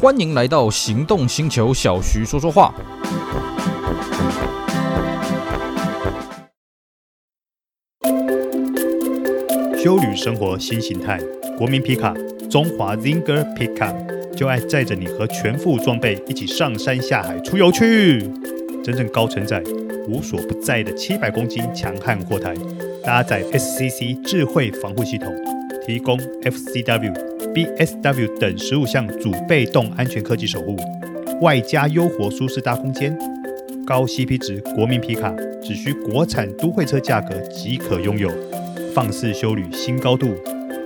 欢迎来到行动星球，小徐说说话。休旅生活新形态，国民皮卡中华 Zinger Pickup 就爱载着你和全副装备一起上山下海出游去，真正高承载、无所不在的七百公斤强悍货台，搭载 SCC 智慧防护系统，提供 FCW。BSW 等十五项主被动安全科技守护，外加优活舒适大空间，高 CP 值国民皮卡，只需国产都会车价格即可拥有，放肆修旅新高度，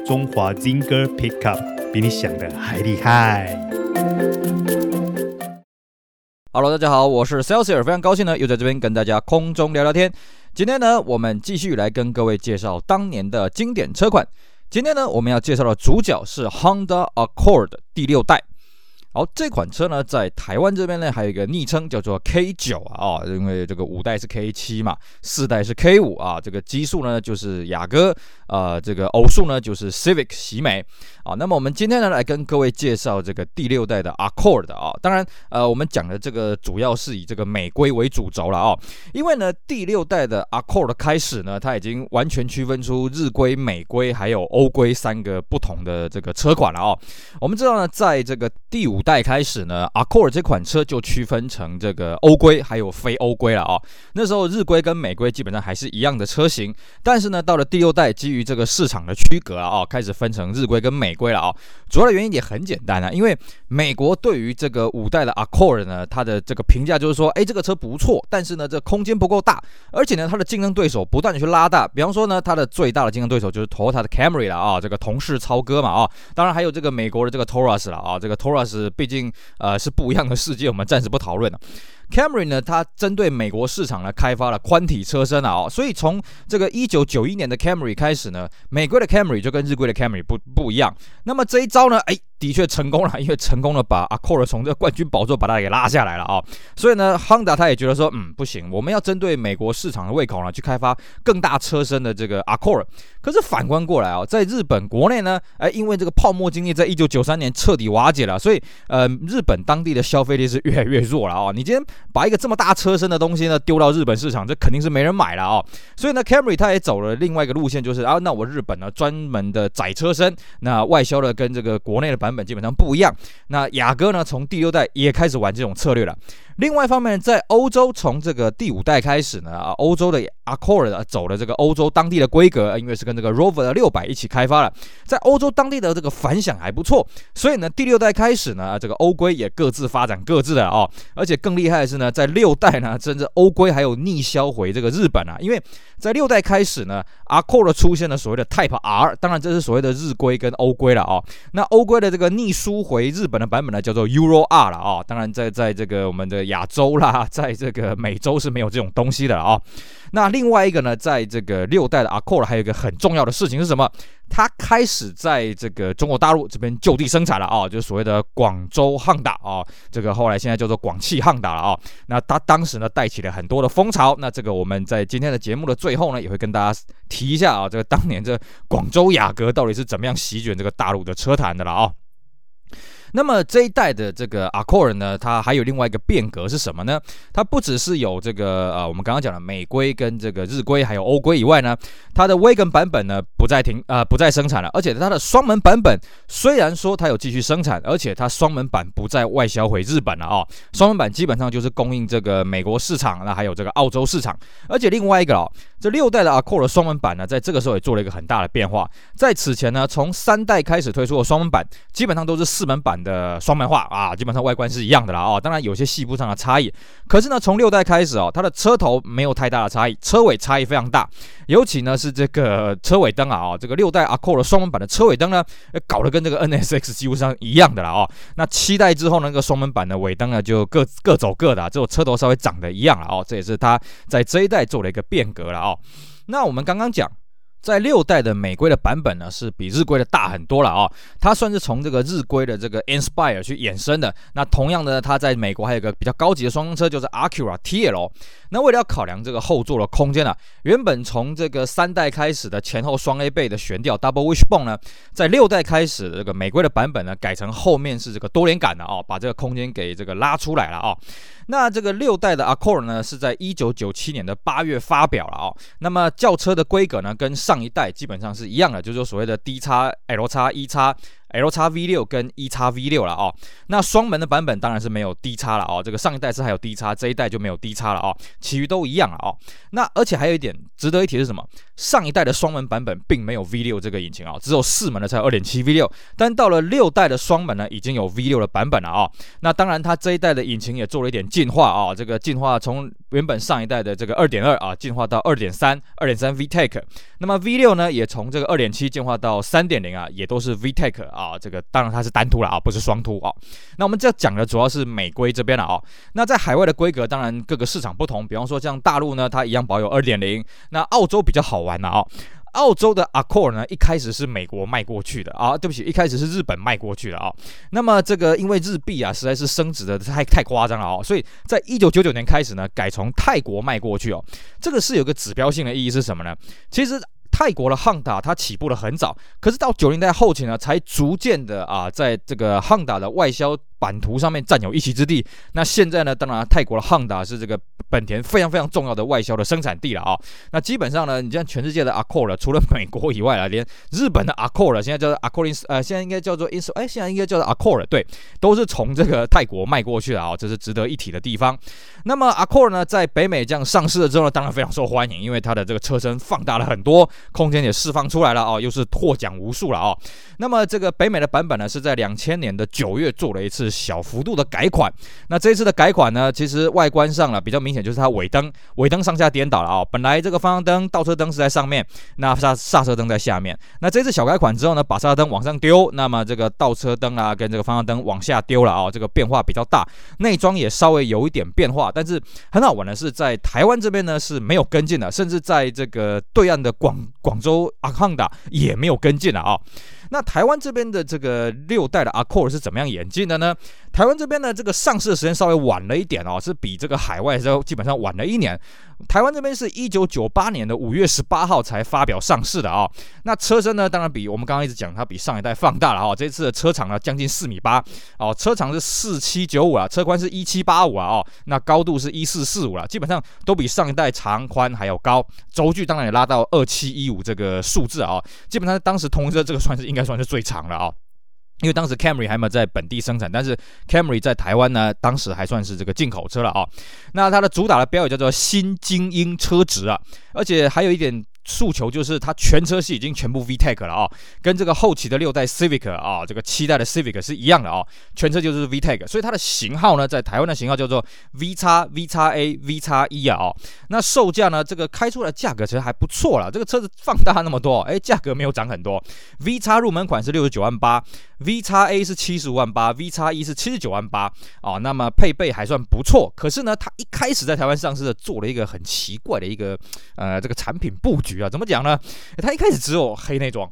中华 Zinger Pickup 比你想的还厉害。Hello，大家好，我是 Celsius，非常高兴呢，又在这边跟大家空中聊聊天。今天呢，我们继续来跟各位介绍当年的经典车款。今天呢，我们要介绍的主角是 Honda Accord 第六代。好，这款车呢，在台湾这边呢，还有一个昵称叫做 K 九啊，因为这个五代是 K 七嘛，四代是 K 五啊，这个奇数呢就是雅阁，呃，这个偶数呢就是 Civic 喜美啊。那么我们今天呢，来跟各位介绍这个第六代的 Accord 啊。当然，呃，我们讲的这个主要是以这个美规为主轴了啊，因为呢，第六代的 Accord 开始呢，它已经完全区分出日规、美规还有欧规三个不同的这个车款了啊。我们知道呢，在这个第五代开始呢，Accord 这款车就区分成这个欧规还有非欧规了啊。那时候日规跟美规基本上还是一样的车型，但是呢，到了第六代，基于这个市场的区隔啊，开始分成日规跟美规了啊。主要的原因也很简单啊，因为美国对于这个五代的 Accord 呢，它的这个评价就是说，哎，这个车不错，但是呢，这空间不够大，而且呢，它的竞争对手不断的去拉大。比方说呢，它的最大的竞争对手就是 Toyota 的 Camry 了啊，这个同事超哥嘛啊，当然还有这个美国的这个 Taurus 了啊，这个 Taurus。毕竟，呃，是不一样的世界，我们暂时不讨论了。Camry 呢，它针对美国市场呢，开发了宽体车身啊，哦，所以从这个一九九一年的 Camry 开始呢，美国的 Camry 就跟日规的 Camry 不不一样。那么这一招呢，哎。的确成功了，因为成功的把阿科尔从这个冠军宝座把它给拉下来了啊，所以呢，Honda 他也觉得说，嗯，不行，我们要针对美国市场的胃口呢，去开发更大车身的这个阿科尔。可是反观过来啊，在日本国内呢，哎，因为这个泡沫经济在一九九三年彻底瓦解了，所以呃，日本当地的消费力是越来越弱了啊。你今天把一个这么大车身的东西呢丢到日本市场，这肯定是没人买了啊。所以呢，Camry 他也走了另外一个路线，就是啊，那我日本呢专门的窄车身，那外销的跟这个国内的版本基本上不一样。那雅阁呢，从第六代也开始玩这种策略了。另外一方面，在欧洲从这个第五代开始呢，啊，欧洲的 Accord 走了这个欧洲当地的规格，因为是跟这个 Rover 的六百一起开发了，在欧洲当地的这个反响还不错，所以呢，第六代开始呢，这个欧规也各自发展各自的啊，而且更厉害的是呢，在六代呢，甚至欧规还有逆销回这个日本啊，因为在六代开始呢，Accord 出现了所谓的 Type R，当然这是所谓的日规跟欧规了啊，那欧规的这个逆输回日本的版本呢，叫做 Euro R 了啊，当然在在这个我们的。亚洲啦，在这个美洲是没有这种东西的啊、那另外一个呢，在这个六代的 Accord 还有一个很重要的事情是什么？它开始在这个中国大陆这边就地生产了啊、就是所谓的广州汉达啊，这个后来现在叫做广汽汉达了啊、那它当时呢带起了很多的风潮。那这个我们在今天的节目的最后呢，也会跟大家提一下啊，这个当年这广州雅阁到底是怎么样席卷这个大陆的车坛的了啊、那么这一代的这个 Accord 呢，它还有另外一个变革是什么呢？它不只是有这个呃，我们刚刚讲的美规跟这个日规，还有欧规以外呢，它的 Wagon 版本呢不再停啊、呃，不再生产了。而且它的双门版本虽然说它有继续生产，而且它双门版不再外销回日本了啊、哦，双门版基本上就是供应这个美国市场，那还有这个澳洲市场。而且另外一个哦，这六代的 Accord 双门版呢，在这个时候也做了一个很大的变化。在此前呢，从三代开始推出的双门版，基本上都是四门版的双门化啊，基本上外观是一样的啦啊，当然有些细部上的差异。可是呢，从六代开始哦，它的车头没有太大的差异，车尾差异非常大。尤其呢是这个车尾灯啊啊，这个六代阿 Q 的双门版的车尾灯呢，搞得跟这个 NSX 几乎上一样的了哦。那七代之后呢，那个双门版的尾灯呢就各各走各的，只有车头稍微长得一样了哦。这也是它在这一代做了一个变革了哦。那我们刚刚讲。在六代的美规的版本呢，是比日规的大很多了啊、它算是从这个日规的这个 Inspire 去衍生的。那同样的，它在美国还有一个比较高级的双缸车，就是 Acura TL。那为了要考量这个后座的空间呢、啊，原本从这个三代开始的前后双 A 臂的悬吊 Double Wishbone 呢，在六代开始的这个美规的版本呢，改成后面是这个多连杆的哦，把这个空间给这个拉出来了啊、哦。那这个六代的 Accord 呢，是在一九九七年的八月发表了哦。那么轿车的规格呢，跟上上一代基本上是一样的，就是说所谓的 D 叉 L 叉 E 叉。L 叉 V 六跟 E 叉 V 六了哦，那双门的版本当然是没有 D 叉了哦，这个上一代是还有 D 叉，这一代就没有 D 叉了哦，其余都一样了哦。那而且还有一点值得一提是什么？上一代的双门版本并没有 V 六这个引擎啊，只有四门的才有二点七 V 六，但到了六代的双门呢，已经有 V 六的版本了啊。那当然，它这一代的引擎也做了一点进化啊，这个进化从原本上一代的这个二点二啊，进化到二点三，二点三 VTEC。那么 V 六呢，也从这个二点七进化到三点零啊，也都是 VTEC 啊。啊这个当然它是单凸了啊，不是双凸啊。那我们这讲的主要是美规这边了啊。那在海外的规格，当然各个市场不同，比方说像大陆呢，它一样保有二点零，那澳洲比较好玩了啊。澳洲的 Accord 呢，一开始是美国卖过去的啊，对不起，一开始是日本卖过去的啊。那么这个因为日币啊实在是升值的太太夸张了啊，所以在一九九九年开始呢，改从泰国卖过去哦。这个是有个指标性的意义是什么呢？其实泰国的巷达它起步的很早，可是到九零代后期呢，才逐渐的啊，在这个巷达的外销。版图上面占有一席之地。那现在呢，当然泰国的 Honda 是这个本田非常非常重要的外销的生产地了啊。那基本上呢，你像全世界的 Accord，除了美国以外啊，连日本的 Accord 现在叫做 Accord，呃，现在应该叫做 Ins，哎，现在应该叫做 Accord，对，都是从这个泰国卖过去的啊，这是值得一提的地方。那么 Accord 呢，在北美这样上市了之后呢，当然非常受欢迎，因为它的这个车身放大了很多，空间也释放出来了啊，又是获奖无数了啊。那么这个北美的版本呢，是在两千年的九月做了一次。小幅度的改款，那这一次的改款呢，其实外观上了比较明显，就是它尾灯尾灯上下颠倒了啊、本来这个方向灯、倒车灯是在上面，那刹刹车灯在下面。那这次小改款之后呢，把刹车灯往上丢，那么这个倒车灯啊跟这个方向灯往下丢了啊、这个变化比较大。内装也稍微有一点变化，但是很好玩的是，在台湾这边呢是没有跟进的，甚至在这个对岸的广广州阿康达也没有跟进了啊、那台湾这边的这个六代的 Accord 是怎么样演进的呢？台湾这边呢，这个上市的时间稍微晚了一点哦，是比这个海外的时候基本上晚了一年。台湾这边是一九九八年的五月十八号才发表上市的啊、那车身呢，当然比我们刚刚一直讲，它比上一代放大了啊、哦。这次的车长呢，将近四米八。哦，车长是四七九五啊，车宽是一七八五啊哦，那高度是一四四五了，基本上都比上一代长宽还要高。轴距当然也拉到二七一五这个数字啊、基本上当时通车这个算是应该算是最长了啊、因为当时 Camry 还没有在本地生产，但是 Camry 在台湾呢，当时还算是这个进口车了啊、那它的主打的标语叫做“新精英车值”啊，而且还有一点。诉求就是它全车系已经全部 VTEC 了啊、跟这个后期的六代 Civic 啊、这个七代的 Civic 是一样的啊、全车就是 VTEC，所以它的型号呢，在台湾的型号叫做 V 叉 V 叉 A V 叉 E 啊，哦，那售价呢，这个开出来价格其实还不错了，这个车子放大那么多，哎，价格没有涨很多，V 叉入门款是六十九万八，V 叉 A 是七十五万八，V 叉 E 是七十九万八，哦，那么配备还算不错，可是呢，它一开始在台湾上市的做了一个很奇怪的一个呃这个产品布局。啊，怎么讲呢？它一开始只有黑内装，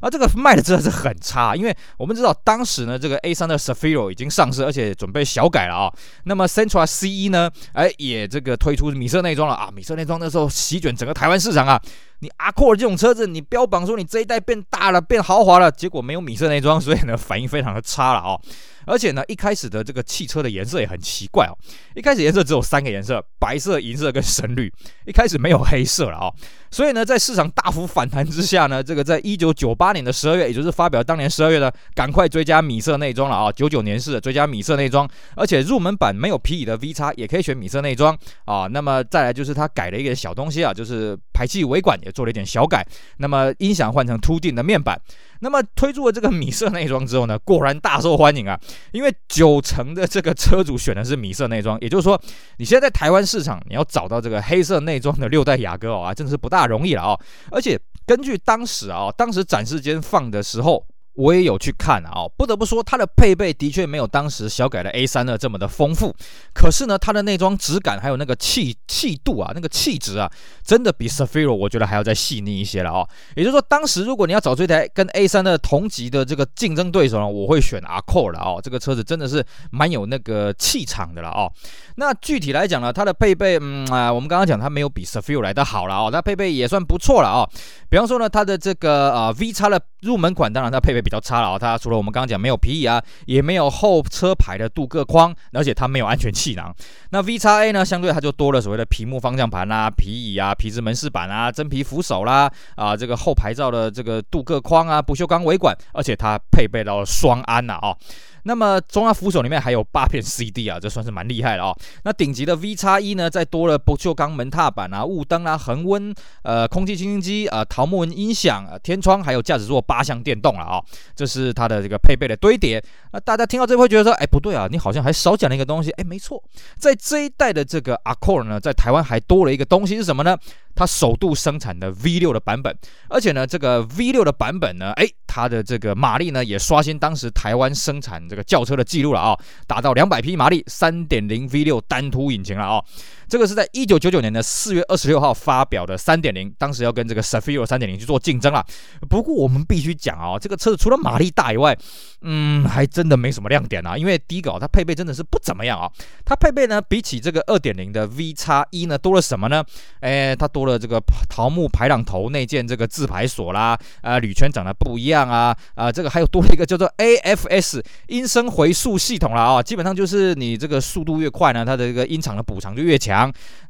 啊，这个卖的真的是很差，因为我们知道当时呢，这个 A3 的 Safiro 已经上市，而且准备小改了啊。那么 Sentra CE 呢，哎，也这个推出米色内装了啊。米色内装那时候席卷整个台湾市场啊。你 Accord 这种车子，你标榜说你这一代变大了，变豪华了，结果没有米色内装，所以呢，反应非常的差了啊。而且呢，一开始的这个汽车的颜色也很奇怪哦。一开始颜色只有三个颜色：白色、银色跟深绿。一开始没有黑色了啊、哦。所以呢，在市场大幅反弹之下呢，这个在一九九八年的十二月，也就是发表当年十二月呢，赶快追加米色内装了啊。九九年式的追加米色内装，而且入门版没有皮椅的 V 叉也可以选米色内装啊。那么再来就是它改了一个小东西啊，就是排气尾管也做了一点小改。那么音响换成凸定的面板。那么推出了这个米色内装之后呢，果然大受欢迎啊！因为九成的这个车主选的是米色内装，也就是说，你现在在台湾市场，你要找到这个黑色内装的六代雅阁哦，真的是不大大容易了啊！而且根据当时啊，当时展示间放的时候，我也有去看啊，不得不说它的配备的确没有当时小改的 A32 这么的丰富，可是呢，它的内装质感还有那个气气度啊，那个气质啊，真的比 s a f i r o 我觉得还要再细腻一些了哦。也就是说，当时如果你要找这台跟 A32 同级的这个竞争对手呢，我会选 a c c o r 了哦。这个车子真的是蛮有那个气场的了哦。那具体来讲呢，它的配备，嗯啊，我们刚刚讲它没有比 s a f i r o 来的好了哦，它配备也算不错了哦。比方说呢，它的这个呃 VX 的入门款，当然它配备比较差了啊。它除了我们刚刚讲没有皮椅啊，也没有后车牌的镀铬框，而且它没有安全气囊。那 VXA 呢，相对它就多了所谓的屏幕方向盘啦、皮椅啊、皮质门饰板啊、真皮扶手啦，啊这个后牌照的这个镀铬框啊、不锈钢尾管，而且它配备到了双安呐啊。那么中央扶手里面还有八片 CD 啊，这算是蛮厉害了哦。那顶级的 VX1 呢，再多了不锈钢门踏板啊、雾灯啊、恒温、呃空气清新机啊、桃木纹音响、呃、天窗，还有驾驶座八项电动了啊、哦。这是它的这个配备的堆叠。那大家听到这会觉得说，哎，不对啊，你好像还少讲了一个东西。哎，没错，在这一代的这个 Accord 呢，在台湾还多了一个东西是什么呢？它首度生产的 V6 的版本，而且呢，这个 V6 的版本呢，哎，它的这个马力呢也刷新当时台湾生产这个轿车的记录了啊、达到两百匹马力，三点零 V 六单凸引擎了啊、这个是在一九九九年的四月二十六号发表的三点零，当时要跟这个 s a f i r o 三点零去做竞争了。不过我们必须讲啊，这个车子除了马力大以外，嗯，还真的没什么亮点啊。因为第一个，它配备真的是不怎么样啊。它配备呢，比起这个二点零的 VX1 呢，多了什么呢？哎，它多了这个桃木排挡头内建这个自排锁啦，啊，铝圈长得不一样啊，啊，这个还有多了一个叫做 AFS 音声回溯系统了啊。基本上就是你这个速度越快呢，它的这个音场的补偿就越强。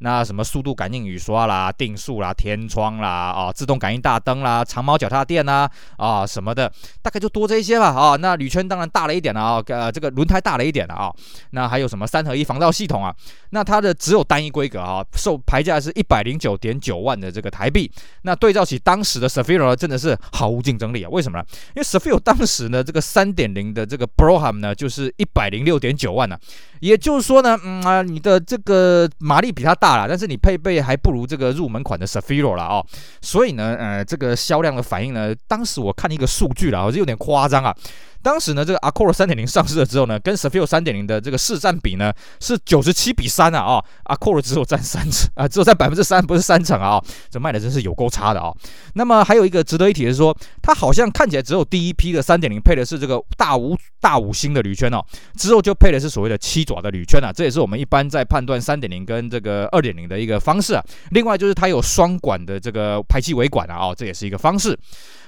那什么速度感应雨刷啦、定速啦、天窗啦、啊自动感应大灯啦、长毛脚踏垫呐啊什么的，大概就多这一些吧啊。那铝圈当然大了一点了啊，呃这个轮胎大了一点了啊。那还有什么三合一防盗系统啊？那它的只有单一规格啊，售牌价是一百零九点九万的这个台币。那对照起当时的 s a f i r o 真的是毫无竞争力啊。为什么呢？因为 s a f i r o 当时呢这个三点零的这个 Brohm 呢就是一百零六点九万呢、也就是说呢，嗯啊，你的这个马力比它大了，但是你配备还不如这个入门款的 s a f i r o 了哦，所以呢，呃，这个销量的反应呢，当时我看一个数据了，我是有点夸张啊。当时呢，这个 Accord 三点零上市了之后呢，跟 s a f i r 三点零的这个市占比呢是九十七比三啊啊，Accord 只有占三成啊，只有占百分之三，不是三成啊，这卖的真是有够差的啊。那么还有一个值得一提的是说，它好像看起来只有第一批的三点零配的是这个大五大五星的铝圈哦，之后就配的是所谓的七爪的铝圈啊，这也是我们一般在判断三点零跟这个二点零的一个方式啊。另外就是它有双管的这个排气尾管啊，哦，这也是一个方式。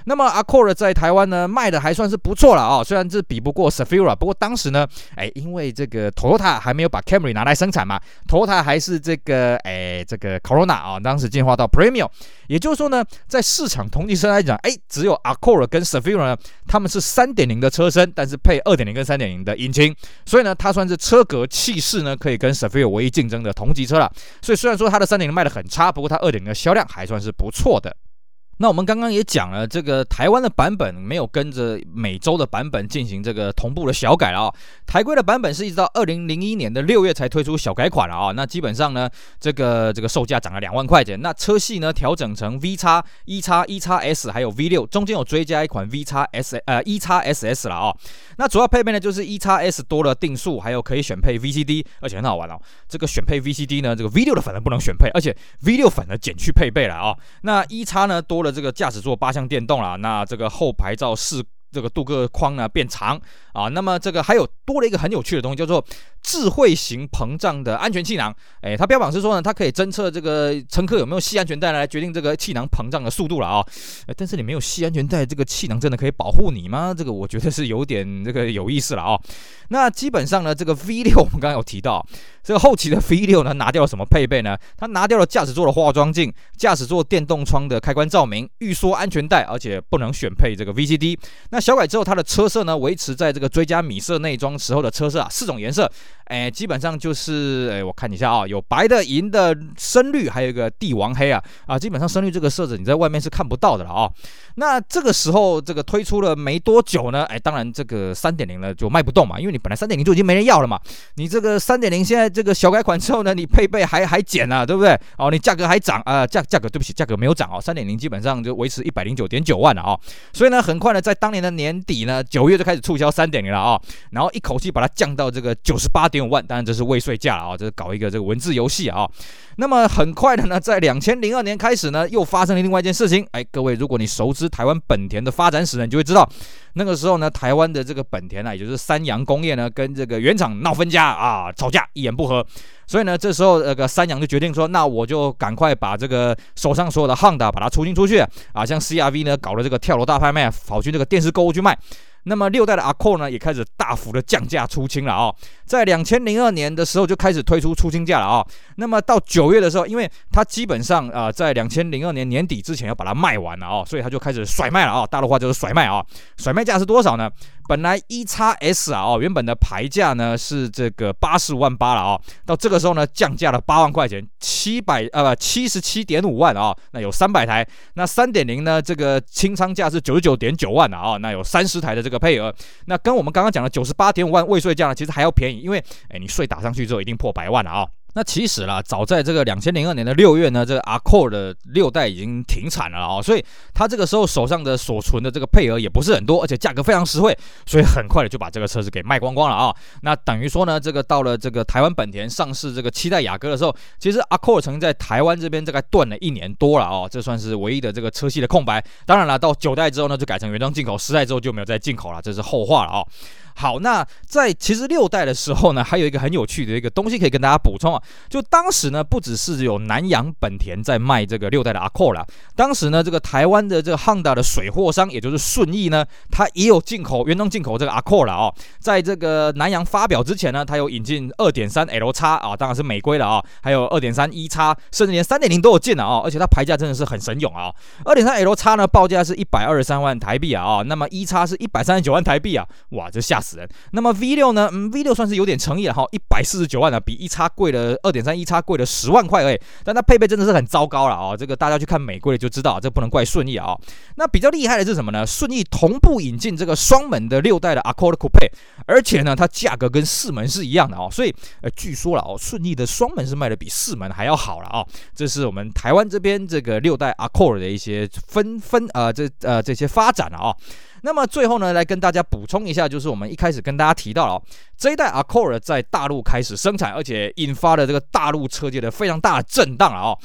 那么 Accord 在台湾呢卖的还算是不错了啊，虽然是比不过 s a f i r a 不过当时呢，哎，因为这个 Toyota 还没有把 Camry 拿来生产嘛，Toyota 还是这个哎这个 Corona 啊，当时进化到 Premium，也就是说呢，在市场同级车来讲，哎，只有 Accord 跟 s a f i r a 呢，他们是三点零的车身，但是配二点零跟三点零的引擎，所以呢，它算是车格气势呢可以跟 s a f i r a 唯一竞争的同级车了。所以虽然说它的三点零卖的很差，不过它二点零的销量还算是不错的。那我们刚刚也讲了，这个台湾的版本没有跟着美洲的版本进行这个同步的小改了啊。台规的版本是一直到二零零一年的六月才推出小改款了啊。那基本上呢，这个这个售价涨了两万块钱。那车系呢调整成 V 叉、E 叉、E 叉 S 还有 V 六，中间有追加一款 V 叉 S 呃 E 叉 SS 了啊。那主要配备呢就是 E 叉 S 多了定速，还有可以选配 VCD，而且很好玩哦。这个选配 VCD 呢，这个 V 六的反而不能选配，而且 V 六反而减去配备了啊。那 E 叉呢多了。这个驾驶座八项电动了，那这个后牌照是这个镀铬框呢变长啊，那么这个还有多了一个很有趣的东西，叫做智慧型膨胀的安全气囊。哎，它标榜是说呢，它可以侦测这个乘客有没有系安全带来决定这个气囊膨胀的速度了啊。但是你没有系安全带，这个气囊真的可以保护你吗？这个我觉得是有点这个有意思了啊。那基本上呢，这个 V 六我们刚刚有提到。这个后期的 V 六呢，拿掉了什么配备呢？它拿掉了驾驶座的化妆镜、驾驶座电动窗的开关照明、预缩安全带，而且不能选配这个 VCD。那小改之后，它的车色呢，维持在这个追加米色内装时候的车色啊，四种颜色。哎，基本上就是哎，我看一下啊，有白的、银的、深绿，还有一个帝王黑啊啊，基本上深绿这个色子你在外面是看不到的了啊。那这个时候这个推出了没多久呢，哎，当然这个三点零呢就卖不动嘛，因为你本来三点零就已经没人要了嘛，你这个三点零现在这个小改款之后呢，你配备还还减了，对不对？哦，你价格还涨啊，价价格对不起，价格没有涨哦，三点零基本上就维持一百零九点九万了啊，所以呢，很快呢，在当年的年底呢，九月就开始促销三点零了啊，然后一口气把它降到这个九十八点五万，当然这是未税价了啊，这是搞一个这个文字游戏啊。那么很快的呢，在两千零二年开始呢，又发生了另外一件事情。哎，各位，如果你熟知台湾本田的发展史呢，你就会知道，那个时候呢，台湾的这个本田啊，也就是三洋工业呢，跟这个原厂闹分家啊，吵架，一言不合。所以呢，这时候那个三洋就决定说，那我就赶快把这个手上所有的 Honda 把它出清出去啊，像 CRV 呢，搞了这个跳楼大拍卖，跑去这个电视购物去卖。那么六代的 ako 呢，也开始大幅的降价出清了啊、在两千零二年的时候就开始推出出清价了啊、那么到九月的时候，因为它基本上啊、在两千零二年年底之前要把它卖完了啊、所以它就开始甩卖了啊、大陆话就是甩卖啊、甩卖价是多少呢？本来 EXS 啊，哦，原本的牌价呢是这个八十五万八了啊，到这个时候呢降价了八万块钱，七百呃不七十七点五万啊，那有三百台。那三点零呢，这个清仓价是九十九点九万的啊，那有三十台的这个配额。那跟我们刚刚讲的九十八点五万未税价呢，其实还要便宜，因为哎你税打上去之后一定破百万了啊。那其实啦，早在这个两千零二年的六月呢，这个 Accord 的六代已经停产了啊，所以他这个时候手上的所存的这个配额也不是很多，而且价格非常实惠，所以很快的就把这个车子给卖光光了啊。那等于说呢，这个到了这个台湾本田上市这个七代雅阁的时候，其实 Accord 曾在台湾这边大概断了一年多了啊，这算是唯一的这个车系的空白。当然了，到九代之后呢，就改成原装进口，十代之后就没有再进口了，这是后话了啊。好，那在其实六代的时候呢，还有一个很有趣的一个东西可以跟大家补充啊，就当时呢，不只是有南洋本田在卖这个六代的 Accord 啦，当时呢，这个台湾的这个 Honda 的水货商，也就是顺义呢，它也有进口原装进口这个 Accord 了哦，在这个南洋发表之前呢，它有引进二点三 L 叉啊，当然是美规了啊，还有二点三 E 叉，甚至连三点零都有进了啊，而且它牌价真的是很神勇啊，二点三 L 叉呢报价是一百二十三万台币啊啊，那么 E 叉是一百三十九万台币啊，哇，这吓死人！那么 V 六呢？嗯，V 六算是有点诚意了哈，一百四十九万呢，比 E 叉贵了二点三 E 叉贵了十万块而已。但它配备真的是很糟糕了啊！这个大家去看美规就知道，这不能怪顺义啊。那比较厉害的是什么呢？顺义同步引进这个双门的六代的 Accord Coupe，而且呢，它价格跟四门是一样的哦。所以呃，据说了哦，顺义的双门是卖的比四门还要好了啊。这是我们台湾这边这个六代 Accord 的一些分分呃这呃这些发展了啊。那么最后呢，来跟大家补充一下，就是我们一开始跟大家提到了哦，这一代 Accord 在大陆开始生产，而且引发了这个大陆车界的非常大的震荡了哦。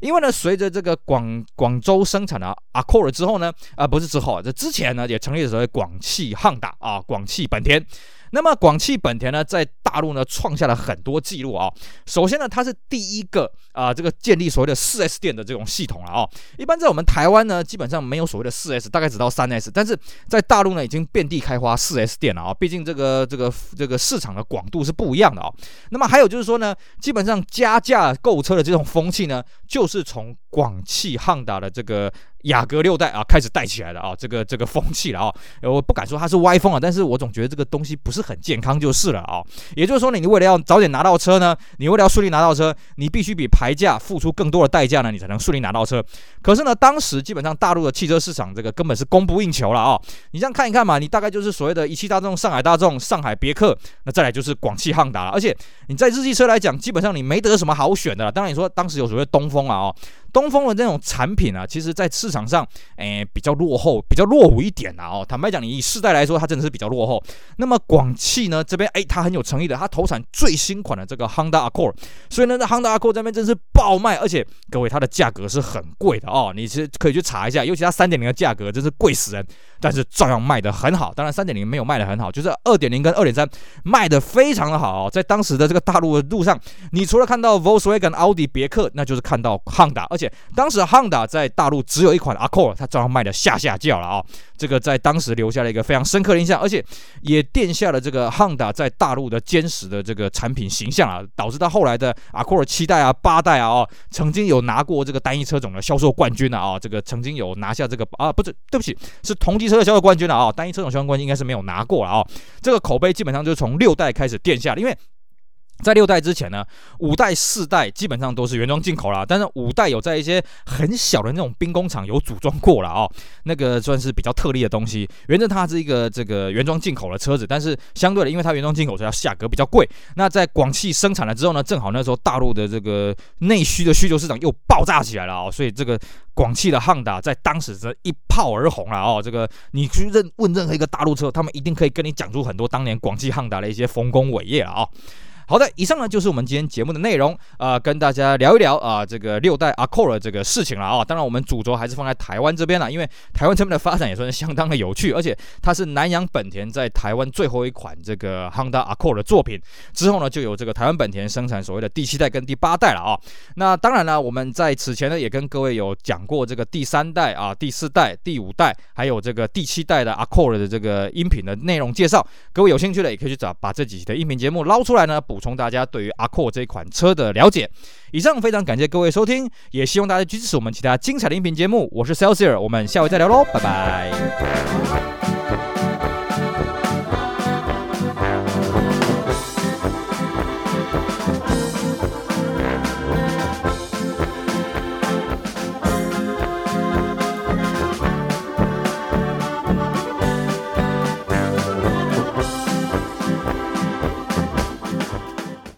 因为呢，随着这个广广州生产的 Accord 之后呢，啊不是之后啊，这之前呢也成立了所谓广汽汉达啊，广汽本田。那么广汽本田呢，在大陆呢创下了很多记录啊。首先呢，它是第一个啊，这个建立所谓的四 S 店的这种系统了啊。一般在我们台湾呢，基本上没有所谓的四 S，大概只到三 S。但是在大陆呢，已经遍地开花四 S 店了啊。毕竟这个这个这个市场的广度是不一样的啊。那么还有就是说呢，基本上加价购车的这种风气呢，就是从广汽汉达的这个。雅阁六代啊，开始带起来了啊，这个这个风气了啊，我不敢说它是歪风啊，但是我总觉得这个东西不是很健康就是了啊。也就是说呢，你为了要早点拿到车呢，你为了要顺利拿到车，你必须比牌价付出更多的代价呢，你才能顺利拿到车。可是呢，当时基本上大陆的汽车市场这个根本是供不应求了啊。你这样看一看嘛，你大概就是所谓的一汽大众、上海大众、上海别克，那再来就是广汽汉达了。而且你在日系车来讲，基本上你没得什么好选的了。当然你说当时有所谓东风啊，东风的这种产品啊，其实在市场上，诶、比较落后，比较落伍一点呐哦。坦白讲，你以世代来说，它真的是比较落后。那么广汽呢这边，诶、它很有诚意的，它投产最新款的这个 Honda Accord，所以呢，这 Honda Accord 这边真是爆卖，而且各位它的价格是很贵的哦，你是可以去查一下，尤其它三点零的价格真是贵死人，但是照样卖得很好。当然三点零没有卖得很好，就是二点零跟二点三卖得非常的好哦。在当时的这个大陆的路上，你除了看到 Volkswagen、奥迪、别克，那就是看到 Honda，而且。当时 Honda 在大陆只有一款 Accord，它照样卖的下下叫了啊！这个在当时留下了一个非常深刻的印象，而且也奠下了这个 Honda 在大陆的坚实的这个产品形象啊，导致到后来的 Accord 七代啊、八代啊，哦，曾经有拿过这个单一车种的销售冠军啊，啊，这个曾经有拿下这个啊，不是，对不起，是同级车的销售冠军了啊，单一车种销售冠军应该是没有拿过了啊，这个口碑基本上就是从六代开始奠下的，因为。在六代之前呢，五代、四代基本上都是原装进口啦。但是五代有在一些很小的那种兵工厂有组装过了哦，那个算是比较特例的东西。原正它是一个这个原装进口的车子，但是相对的，因为它原装进口，所以它价格比较贵。那在广汽生产了之后呢，正好那时候大陆的这个内需的需求市场又爆炸起来了哦，所以这个广汽的汉达在当时这一炮而红了哦。这个你去认问任何一个大陆车，他们一定可以跟你讲出很多当年广汽汉达的一些丰功伟业了啊。好的，以上呢就是我们今天节目的内容啊、跟大家聊一聊啊、这个六代 Accord 的这个事情了啊、当然，我们主轴还是放在台湾这边了，因为台湾这边的发展也算是相当的有趣，而且它是南洋本田在台湾最后一款这个 Honda Accord 的作品。之后呢，就有这个台湾本田生产所谓的第七代跟第八代了啊、那当然呢，我们在此前呢也跟各位有讲过这个第三代啊、第四代、第五代，还有这个第七代的 Accord 的这个音频的内容介绍。各位有兴趣的也可以去找把这几期的音频节目捞出来呢。补补充大家对于阿阔这款车的了解。以上非常感谢各位收听，也希望大家支持我们其他精彩的音频节目。我是 Celsius，我们下回再聊喽，拜拜。